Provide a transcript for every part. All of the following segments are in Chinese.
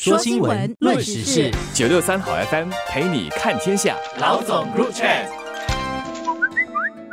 说新闻，论时事，九六三好 FM 陪你看天下。老总入 chat。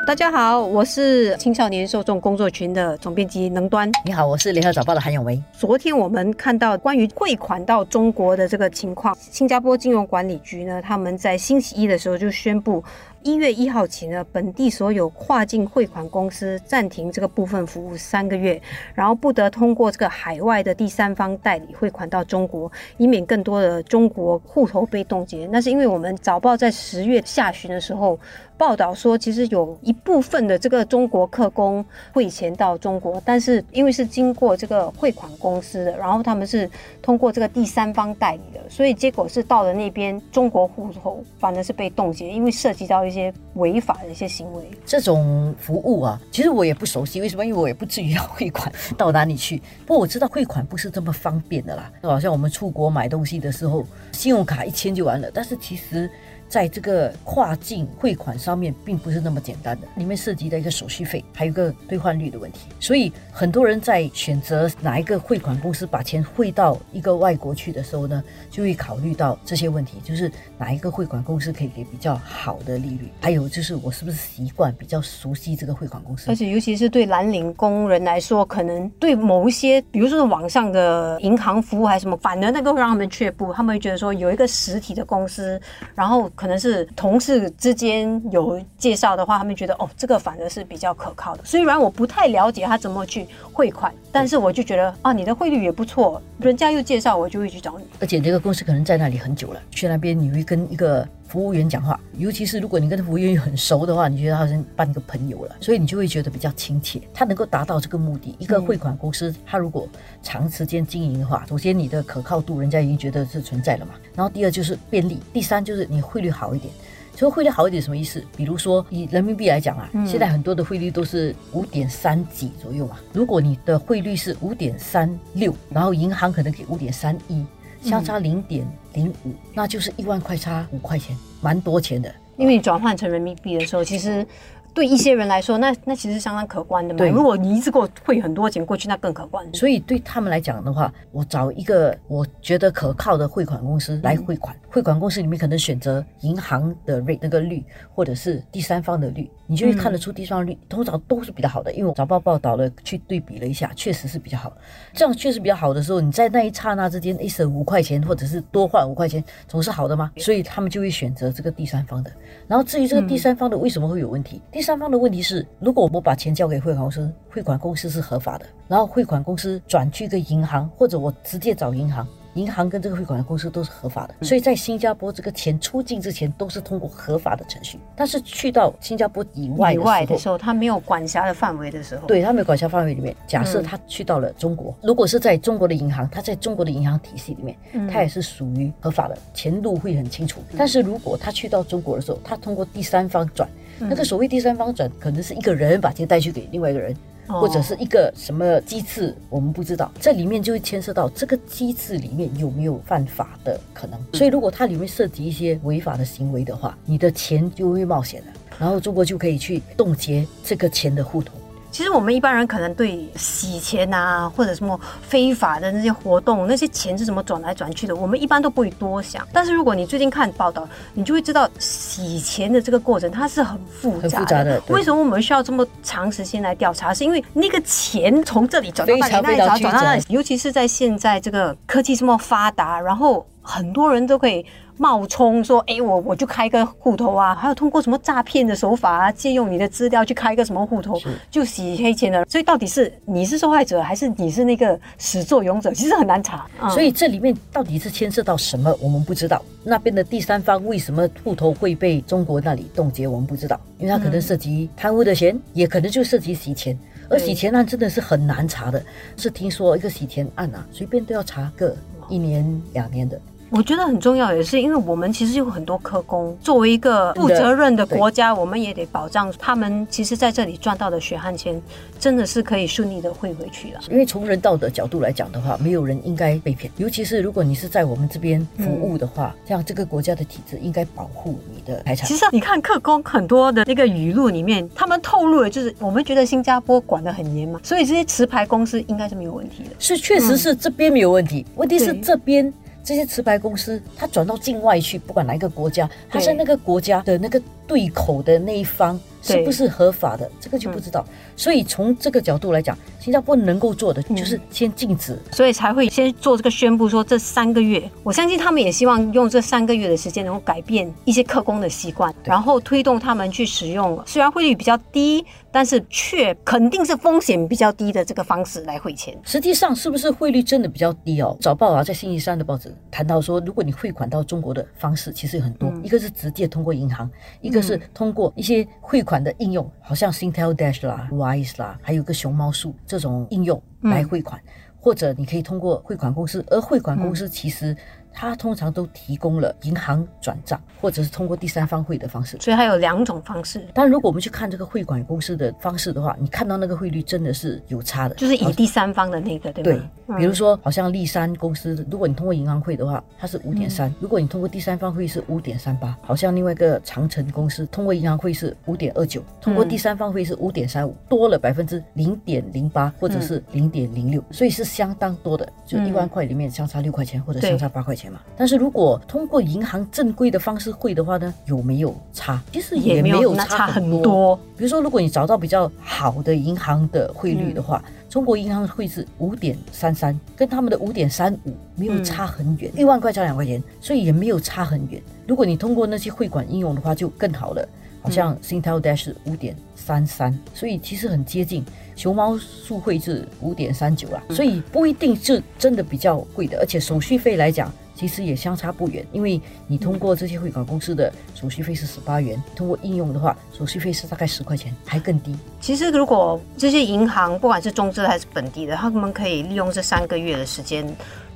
大家好，我是青少年受众工作群的总编辑能端。你好，我是联合早报的韩永维。昨天我们看到关于汇款到中国的这个情况，新加坡金融管理局呢，他们在星期一的时候就宣布。一月一号起呢，本地所有跨境汇款公司暂停这个部分服务三个月，然后不得通过这个海外的第三方代理汇款到中国，以免更多的中国户头被冻结。那是因为我们早报在十月下旬的时候报道说，其实有一部分的这个中国客工汇钱到中国，但是因为是经过这个汇款公司的，然后他们是通过这个第三方代理的，所以结果是到了那边中国户头反而是被冻结，因为涉及到一些。违法的一些行为，这种服务啊，其实我也不熟悉。为什么？因为我也不至于要汇款到哪里去。不过我知道汇款不是这么方便的啦，就好像我们出国买东西的时候，信用卡一签就完了。但是其实。在这个跨境汇款上面，并不是那么简单的，里面涉及的一个手续费，还有一个兑换率的问题。所以很多人在选择哪一个汇款公司把钱汇到一个外国去的时候呢，就会考虑到这些问题，就是哪一个汇款公司可以给比较好的利率，还有就是我是不是习惯比较熟悉这个汇款公司。而且尤其是对蓝领工人来说，可能对某一些，比如说网上的银行服务还是什么，反而那个让他们却步，他们会觉得说有一个实体的公司，然后。可能是同事之间有介绍的话，他们觉得哦，这个反而是比较可靠的。虽然我不太了解他怎么去汇款，但是我就觉得啊，你的汇率也不错，人家又介绍，我就会去找你。而且这个公司可能在那里很久了，去那边你会跟一个服务员讲话，尤其是如果你跟服务员很熟的话，你觉得好像办一个朋友了，所以你就会觉得比较亲切。他能够达到这个目的，一个汇款公司，他如果长时间经营的话，首先你的可靠度，人家已经觉得是存在了嘛。然后第二就是便利，第三就是你汇率好一点。所以汇率好一点什么意思？比如说以人民币来讲啊，现在很多的汇率都是五点三几左右嘛。如果你的汇率是五点三六，然后银行可能给五点三一，相差零点零五，那就是一万块差五块钱，蛮多钱的。因为你转换成人民币的时候，其实。对一些人来说，那那其实相当可观的嘛。对，如果你一次给我汇很多钱过去，那更可观。所以对他们来讲的话，我找一个我觉得可靠的汇款公司来汇款。汇款公司里面可能选择银行的 rate 那个率，或者是第三方的率，你就会看得出第三方率通常都是比较好的。因为我早报报道了，去对比了一下，确实是比较好。这样确实比较好的时候，你在那一刹那之间，一省五块钱，或者是多换五块钱，总是好的吗？所以他们就会选择这个第三方的。然后至于这个第三方的为什么会有问题？第三方的问题是，如果我把钱交给汇款公司，汇款公司是合法的，然后汇款公司转去一个银行，或者我直接找银行。银行跟这个汇款公司都是合法的，所以在新加坡这个钱出境之前都是通过合法的程序。但是去到新加坡以外的时候，他没有管辖的范围的时候，对他没有管辖范围里面，假设他去到了中国，如果是在中国的银行，他在中国的银行体系里面，他也是属于合法的，钱路会很清楚。但是如果他去到中国的时候，他通过第三方转，那个所谓第三方转，可能是一个人把钱带去给另外一个人。或者是一个什么机制，我们不知道，这里面就会牵涉到这个机制里面有没有犯法的可能。所以，如果它里面涉及一些违法的行为的话，你的钱就会冒险了，然后中国就可以去冻结这个钱的户头。其实我们一般人可能对洗钱啊，或者什么非法的那些活动，那些钱是怎么转来转去的，我们一般都不会多想。但是如果你最近看报道，你就会知道洗钱的这个过程它是很复杂的。为什么我们需要这么长时间来调查？是因为那个钱从这里转到那里，那里转到那里，尤其是在现在这个科技这么发达，然后很多人都可以。冒充说，哎，我我就开个户头啊，还有通过什么诈骗的手法啊，借用你的资料去开一个什么户头，就洗黑钱的。所以到底是你是受害者，还是你是那个始作俑者？其实很难查。所以这里面到底是牵涉到什么，我们不知道。那边的第三方为什么户头会被中国那里冻结，我们不知道，因为它可能涉及贪污的钱，也可能就涉及洗钱。而洗钱案真的是很难查的，是听说一个洗钱案啊，随便都要查个一年两年的。我觉得很重要，也是因为我们其实有很多科工，作为一个负责任的国家，我们也得保障他们。其实在这里赚到的血汗钱，真的是可以顺利的汇回去了。因为从人道的角度来讲的话，没有人应该被骗，尤其是如果你是在我们这边服务的话，这样这个国家的体制应该保护你的财产。其实你看客工很多的那个语录里面，他们透露的就是我们觉得新加坡管得很严嘛，所以这些持牌公司应该是没有问题的。是，确实是这边没有问题，问题是这边。这些持牌公司，它转到境外去，不管哪一个国家，它对。在那个国家的那个对口的那一方是不是合法的，这个就不知道。所以从这个角度来讲，新加坡能够做的嗯就是先禁止。所以才会先做这个宣布，说这三个月，我相信他们也希望用这三个月的时间，能够改变一些客工的习惯，然后推动他们去使用虽然汇率比较低，但是却肯定是风险比较低的这个方式来汇钱。实际上是不是汇率真的比较低哦？早报啊，在星期三的报纸谈到说，如果你汇款到中国的方式其实有很多，嗯一个是直接通过银行，一个是通过一些汇款的应用，好像 Singtel Dash 啦、Wise 啦，还有个熊猫树这种应用来汇款，或者你可以通过汇款公司，而汇款公司其实它通常都提供了银行转账，或者是通过第三方汇的方式。所以它有两种方式，但如果我们去看这个汇款公司的方式的话，你看到那个汇率真的是有差的，就是以第三方的那个，对对？，嗯。比如说，好像立山公司，如果你通过银行汇的话，它是五点三；如果你通过第三方汇是五点三八。好像另外一个长城公司通过银行汇是五点二九，通过第三方汇是五点三五，多了百分之零点零八或者是零点零六，所以是相当多的，就嗯一万块里面相差六块钱或者相差八块钱嘛。但是如果通过银行正规的方式汇的话呢，有没有差？其实也没没有差很很多。比如说，如果你找到比较好的银行的汇率的话，中国银行的汇是五点三三，跟他们的五点三五没有差很远，一、万块差两块钱，所以也没有差很远。如果你通过那些汇款应用的话，就更好了。好像 Singtel Dash 是五点三三，所以其实很接近。熊猫速汇是五点三九啦，所以不一定是真的比较贵的，而且手续费来讲。其实也相差不远，因为你通过这些汇款公司的手续费是十八元，通过应用的话，手续费是大概十块钱，还更低。其实，如果这些银行不管是中资的还是本地的，他们可以利用这三个月的时间，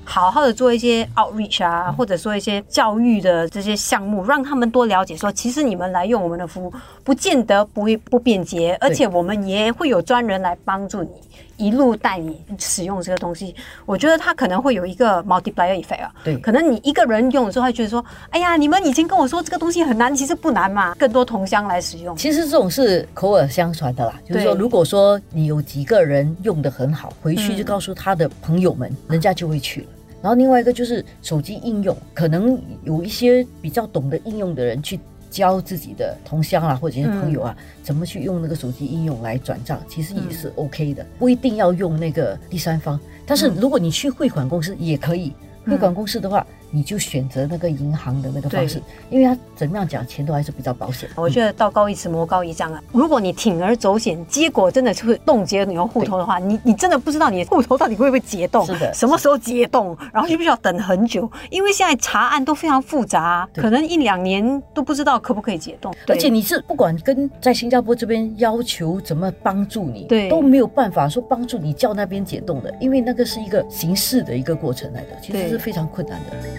好好的做一些 outreach 啊，或者说一些教育的这些项目，让他们多了解说，其实你们来用我们的服务，不见得不会不便捷，而且我们也会有专人来帮助你，一路带你使用这个东西。我觉得它可能会有一个 multiplier effect 啊，对。可能你一个人用的时候，会觉得说，哎呀，你们以前跟我说这个东西很难，其实不难嘛，更多同乡来使用。其实这种是口耳相传的啦，就是说，如果说你有几个人用的很好，回去嗯就告诉他的朋友们，人家就会去了。然后另外一个就是手机应用，可能有一些比较懂得应用的人去教自己的同乡啊或者是朋友啊，怎么去用那个手机应用来转账，其实也是 OK 的，不一定要用那个第三方。但是如果你去汇款公司也可以，汇款公司的话，你就选择那个银行的那个方式，因为它怎么样讲，钱都还是比较保险。我觉得道高一尺，魔高一丈啊！如果你铤而走险，结果真的是会冻结你的户头的话，你你真的不知道你的户头到底会不会解冻，是的。什么时候解冻，然后需不需要等很久，因为现在查案都非常复杂，对。可能一两年都不知道可不可以解冻。而且你是不管跟在新加坡这边要求怎么帮助你，对。都没有办法说帮助你叫那边解冻的，因为那个是一个形式的一个过程来的，其实是非常困难的。